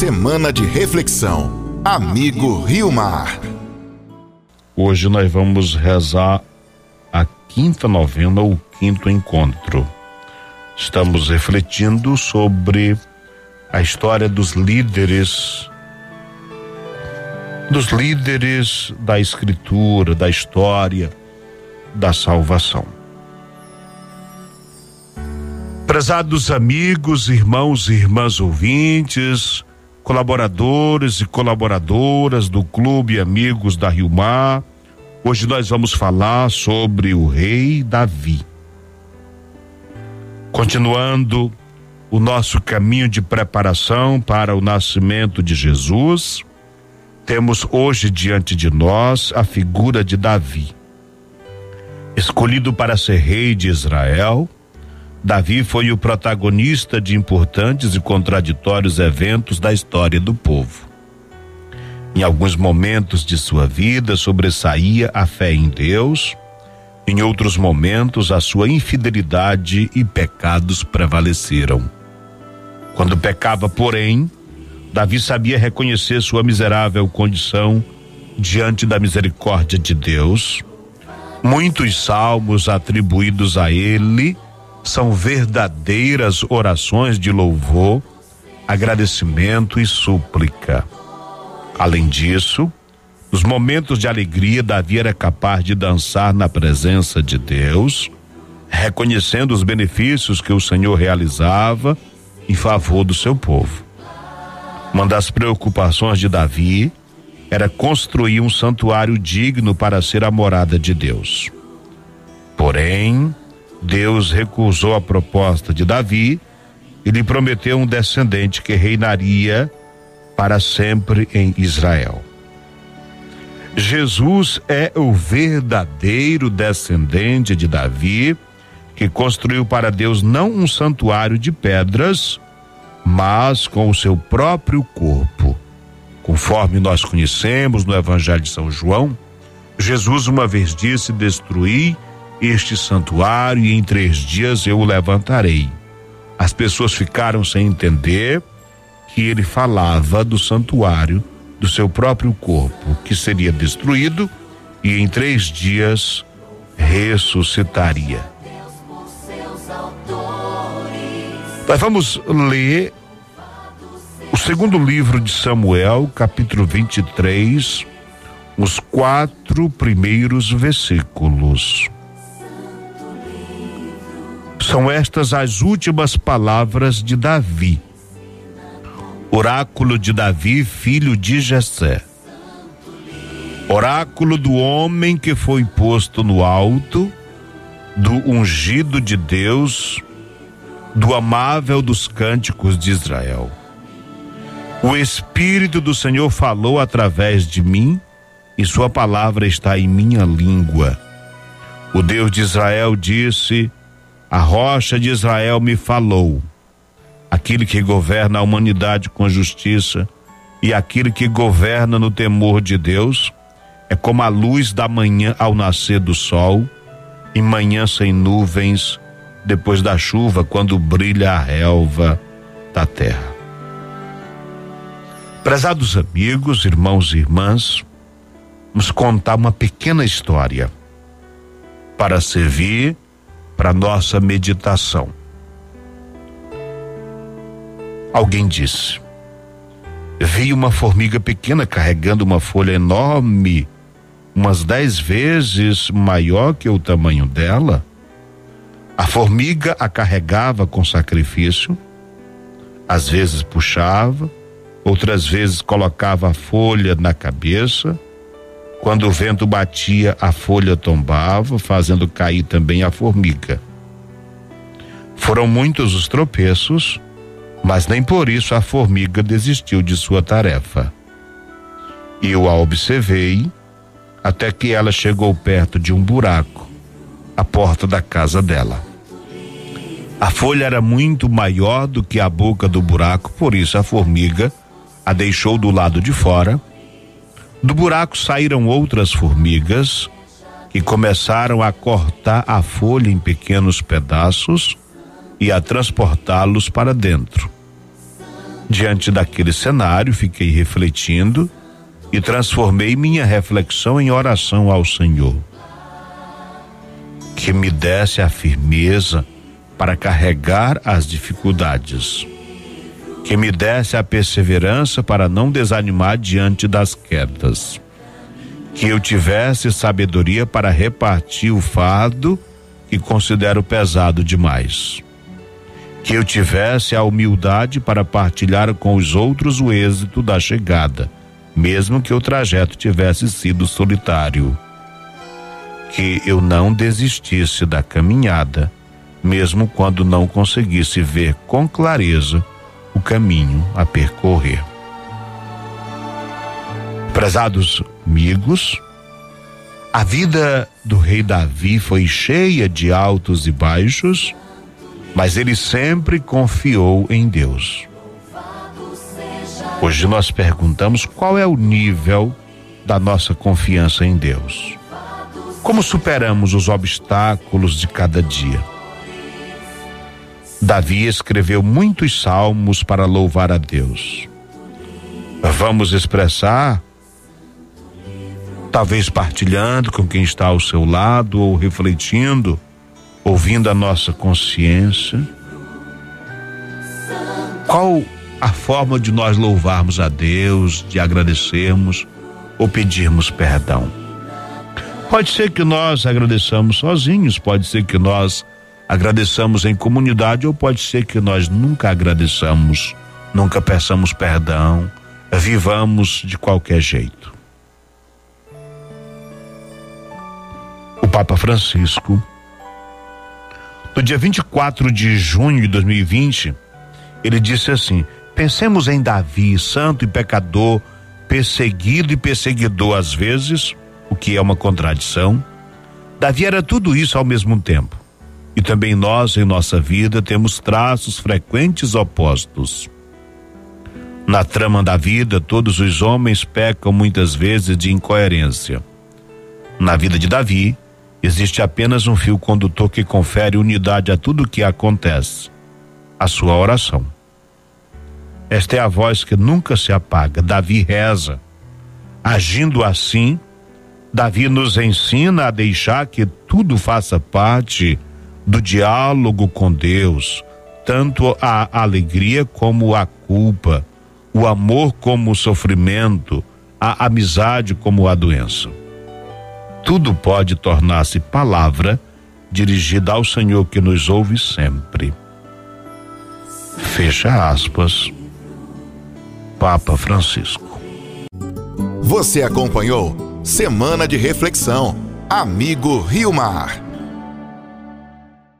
Semana de reflexão. Amigo Rio Mar. Hoje nós vamos rezar a quinta novena ou quinto encontro. Estamos refletindo sobre a história dos líderes dos líderes da escritura, da história da salvação. Prezados amigos, irmãos e irmãs ouvintes, colaboradores e colaboradoras do Clube Amigos da Rio Mar, hoje nós vamos falar sobre o rei Davi. Continuando o nosso caminho de preparação para o nascimento de Jesus, temos hoje diante de nós a figura de Davi. Escolhido para ser rei de Israel, Davi foi o protagonista de importantes e contraditórios eventos da história do povo. Em alguns momentos de sua vida sobressaía a fé em Deus, em outros momentos a sua infidelidade e pecados prevaleceram. Quando pecava, porém, Davi sabia reconhecer sua miserável condição diante da misericórdia de Deus. Muitos salmos atribuídos a ele são verdadeiras orações de louvor, agradecimento e súplica. Além disso, nos momentos de alegria, Davi era capaz de dançar na presença de Deus, reconhecendo os benefícios que o Senhor realizava em favor do seu povo. Uma das preocupações de Davi era construir um santuário digno para ser a morada de Deus. Porém, Deus recusou a proposta de Davi e lhe prometeu um descendente que reinaria para sempre em Israel. Jesus é o verdadeiro descendente de Davi, que construiu para Deus não um santuário de pedras, mas com o seu próprio corpo. Conforme nós conhecemos no Evangelho de São João, Jesus uma vez disse: Destruí este santuário e em três dias eu o levantarei. As pessoas ficaram sem entender que ele falava do santuário do seu próprio corpo, que seria destruído e em três dias ressuscitaria. Nós vamos ler o segundo livro de Samuel, capítulo 23, os quatro primeiros versículos. São estas as últimas palavras de Davi. Oráculo de Davi, filho de Jessé. Oráculo do homem que foi posto no alto, do ungido de Deus, do amável dos cânticos de Israel. O Espírito do Senhor falou através de mim, e Sua palavra está em minha língua. O Deus de Israel disse: A rocha de Israel me falou. Aquele que governa a humanidade com justiça e aquele que governa no temor de Deus é como a luz da manhã ao nascer do sol, em manhã sem nuvens depois da chuva, quando brilha a relva da terra. Prezados amigos, irmãos e irmãs, vamos contar uma pequena história para servir para nossa meditação. Alguém disse: Vi uma formiga pequena carregando uma folha enorme, umas dez vezes maior que o tamanho dela. A formiga a carregava com sacrifício, às vezes puxava, outras vezes colocava a folha na cabeça. Quando o vento batia, a folha tombava, fazendo cair também a formiga. Foram muitos os tropeços, mas nem por isso a formiga desistiu de sua tarefa. Eu a observei até que ela chegou perto de um buraco, a porta da casa dela. A folha era muito maior do que a boca do buraco, por isso a formiga a deixou do lado de fora. Do buraco saíram outras formigas que começaram a cortar a folha em pequenos pedaços e a transportá-los para dentro. Diante daquele cenário, fiquei refletindo e transformei minha reflexão em oração ao Senhor. Que me desse a firmeza para carregar as dificuldades. Que me desse a perseverança para não desanimar diante das quedas. Que eu tivesse sabedoria para repartir o fardo que considero pesado demais. Que eu tivesse a humildade para partilhar com os outros o êxito da chegada mesmo que o trajeto tivesse sido solitário. Que eu não desistisse da caminhada, mesmo quando não conseguisse ver com clareza o caminho a percorrer. Prezados amigos, a vida do rei Davi foi cheia de altos e baixos, mas ele sempre confiou em Deus. Hoje nós perguntamos qual é o nível da nossa confiança em Deus. Como superamos os obstáculos de cada dia? Davi escreveu muitos salmos para louvar a Deus. Vamos expressar, talvez partilhando com quem está ao seu lado ou refletindo, ouvindo a nossa consciência. Qual a forma de nós louvarmos a Deus, de agradecermos ou pedirmos perdão. Pode ser que nós agradeçamos sozinhos, pode ser que nós agradeçamos em comunidade ou pode ser que nós nunca agradeçamos, nunca peçamos perdão, vivamos de qualquer jeito. O Papa Francisco, no dia 24 de junho de 2020, ele disse assim: Pensemos em Davi, santo e pecador, perseguido e perseguidor às vezes, o que é uma contradição. Davi era tudo isso ao mesmo tempo. E também nós, em nossa vida, temos traços frequentes opostos. Na trama da vida, todos os homens pecam muitas vezes de incoerência. Na vida de Davi, existe apenas um fio condutor que confere unidade a tudo o que acontece: a sua oração. Esta é a voz que nunca se apaga. Davi reza. Agindo assim, Davi nos ensina a deixar que tudo faça parte do diálogo com Deus, tanto a alegria como a culpa, o amor como o sofrimento, a amizade como a doença. Tudo pode tornar-se palavra dirigida ao Senhor que nos ouve sempre. Fecha aspas. Papa Francisco. Você acompanhou Semana de Reflexão. Amigo Rio Mar.